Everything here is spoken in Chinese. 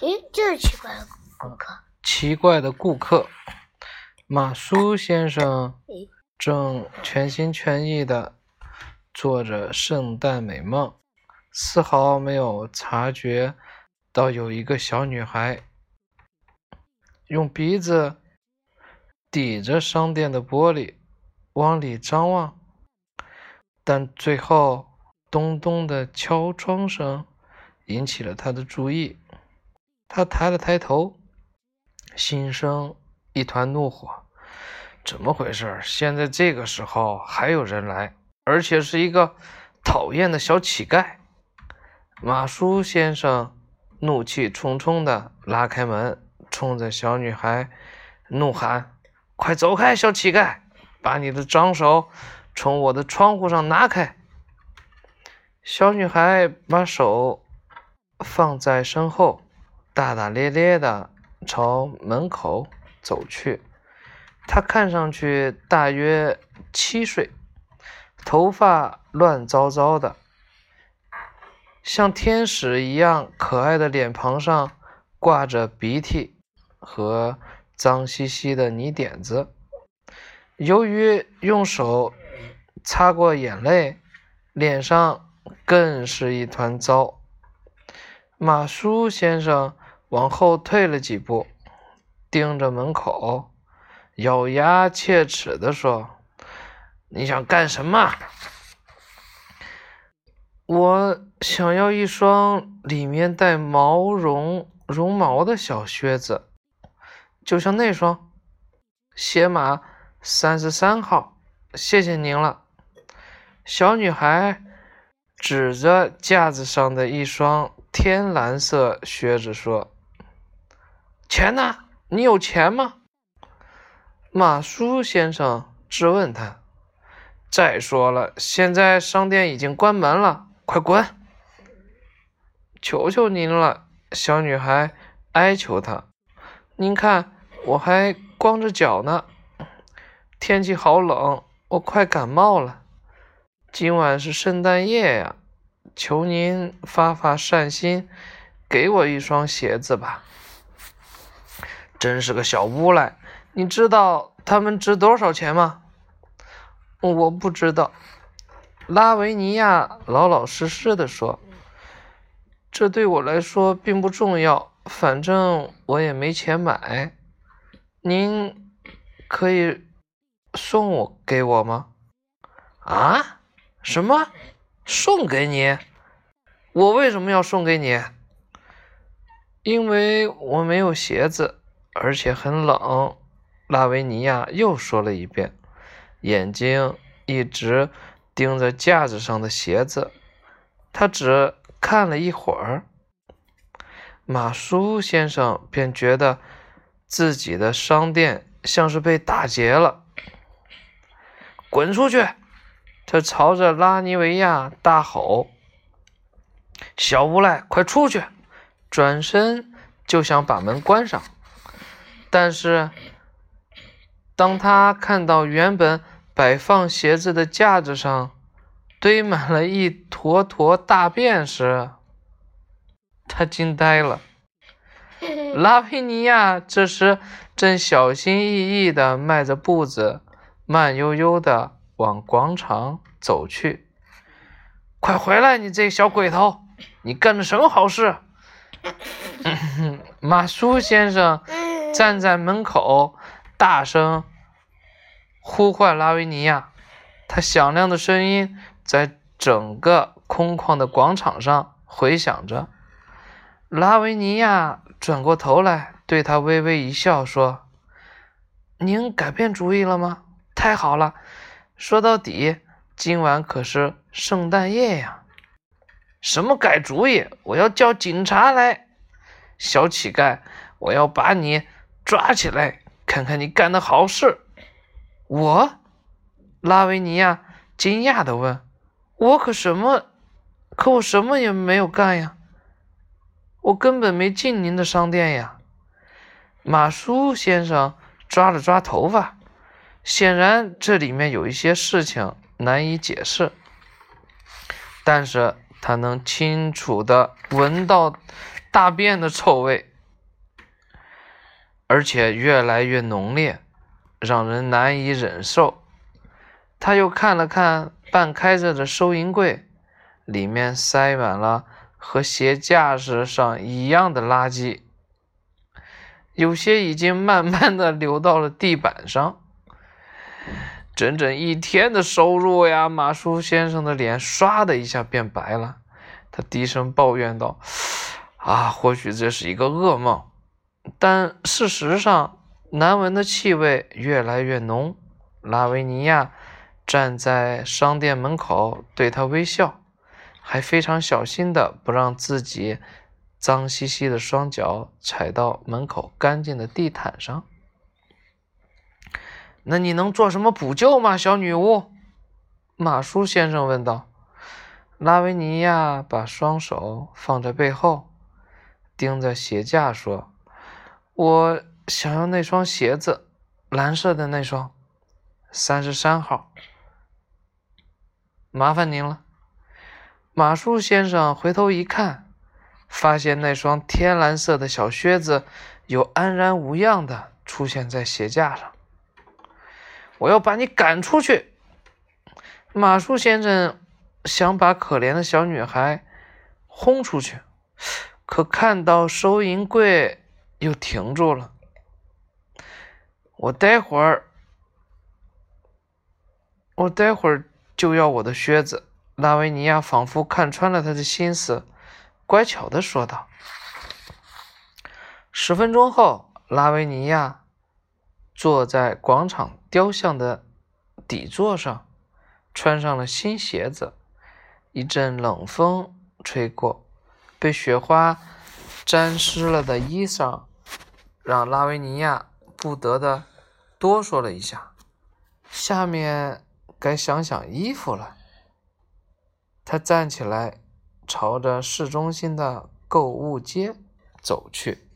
咦，就是奇怪的顾客。奇怪的顾客，马苏先生正全心全意的做着圣诞美梦，丝毫没有察觉到有一个小女孩用鼻子抵着商店的玻璃往里张望，但最后咚咚的敲窗声引起了他的注意，他抬了抬头。心生一团怒火，怎么回事？现在这个时候还有人来，而且是一个讨厌的小乞丐。马叔先生怒气冲冲地拉开门，冲着小女孩怒喊：“快走开，小乞丐！把你的脏手从我的窗户上拿开！”小女孩把手放在身后，大大咧咧的。朝门口走去，他看上去大约七岁，头发乱糟糟的，像天使一样可爱的脸庞上挂着鼻涕和脏兮兮的泥点子。由于用手擦过眼泪，脸上更是一团糟。马叔先生。往后退了几步，盯着门口，咬牙切齿地说：“你想干什么？”“我想要一双里面带毛绒绒毛的小靴子，就像那双，鞋码三十三号。谢谢您了。”小女孩指着架子上的一双天蓝色靴子说。钱呢？你有钱吗？马叔先生质问他。再说了，现在商店已经关门了，快滚！求求您了，小女孩哀求他。您看，我还光着脚呢，天气好冷，我快感冒了。今晚是圣诞夜呀，求您发发善心，给我一双鞋子吧。真是个小无赖！你知道他们值多少钱吗？我不知道。拉维尼亚老老实实的说：“这对我来说并不重要，反正我也没钱买。您可以送我给我吗？”啊？什么？送给你？我为什么要送给你？因为我没有鞋子。而且很冷，拉维尼亚又说了一遍，眼睛一直盯着架子上的鞋子。他只看了一会儿，马苏先生便觉得自己的商店像是被打劫了。滚出去！他朝着拉尼维亚大吼：“小无赖，快出去！”转身就想把门关上。但是，当他看到原本摆放鞋子的架子上堆满了一坨坨大便时，他惊呆了。拉维尼亚这时正小心翼翼地迈着步子，慢悠悠地往广场走去。“快回来，你这小鬼头！你干的什么好事？” 马苏先生。站在门口，大声呼唤拉维尼亚。他响亮的声音在整个空旷的广场上回响着。拉维尼亚转过头来，对他微微一笑，说：“您改变主意了吗？太好了！说到底，今晚可是圣诞夜呀。”“什么改主意？我要叫警察来！”小乞丐，我要把你。抓起来，看看你干的好事！我，拉维尼亚惊讶的问：“我可什么？可我什么也没有干呀！我根本没进您的商店呀！”马叔先生抓了抓头发，显然这里面有一些事情难以解释，但是他能清楚的闻到大便的臭味。而且越来越浓烈，让人难以忍受。他又看了看半开着的收银柜，里面塞满了和鞋架子上一样的垃圾，有些已经慢慢的流到了地板上。整整一天的收入呀！马叔先生的脸唰的一下变白了，他低声抱怨道：“啊，或许这是一个噩梦，但事实上，难闻的气味越来越浓。”拉维尼亚站在商店门口，对他微笑，还非常小心的不让自己脏兮兮的双脚踩到门口干净的地毯上。那你能做什么补救吗，小女巫？马叔先生问道。拉维尼亚把双手放在背后，盯着鞋架说：“我想要那双鞋子，蓝色的那双，三十三号。麻烦您了。”马叔先生回头一看，发现那双天蓝色的小靴子又安然无恙的出现在鞋架上。我要把你赶出去！马术先生想把可怜的小女孩轰出去，可看到收银柜又停住了。我待会儿，我待会儿就要我的靴子。拉维尼亚仿佛看穿了他的心思，乖巧的说道。十分钟后，拉维尼亚。坐在广场雕像的底座上，穿上了新鞋子。一阵冷风吹过，被雪花沾湿了的衣裳，让拉维尼亚不得的哆嗦了一下。下面该想想衣服了。他站起来，朝着市中心的购物街走去。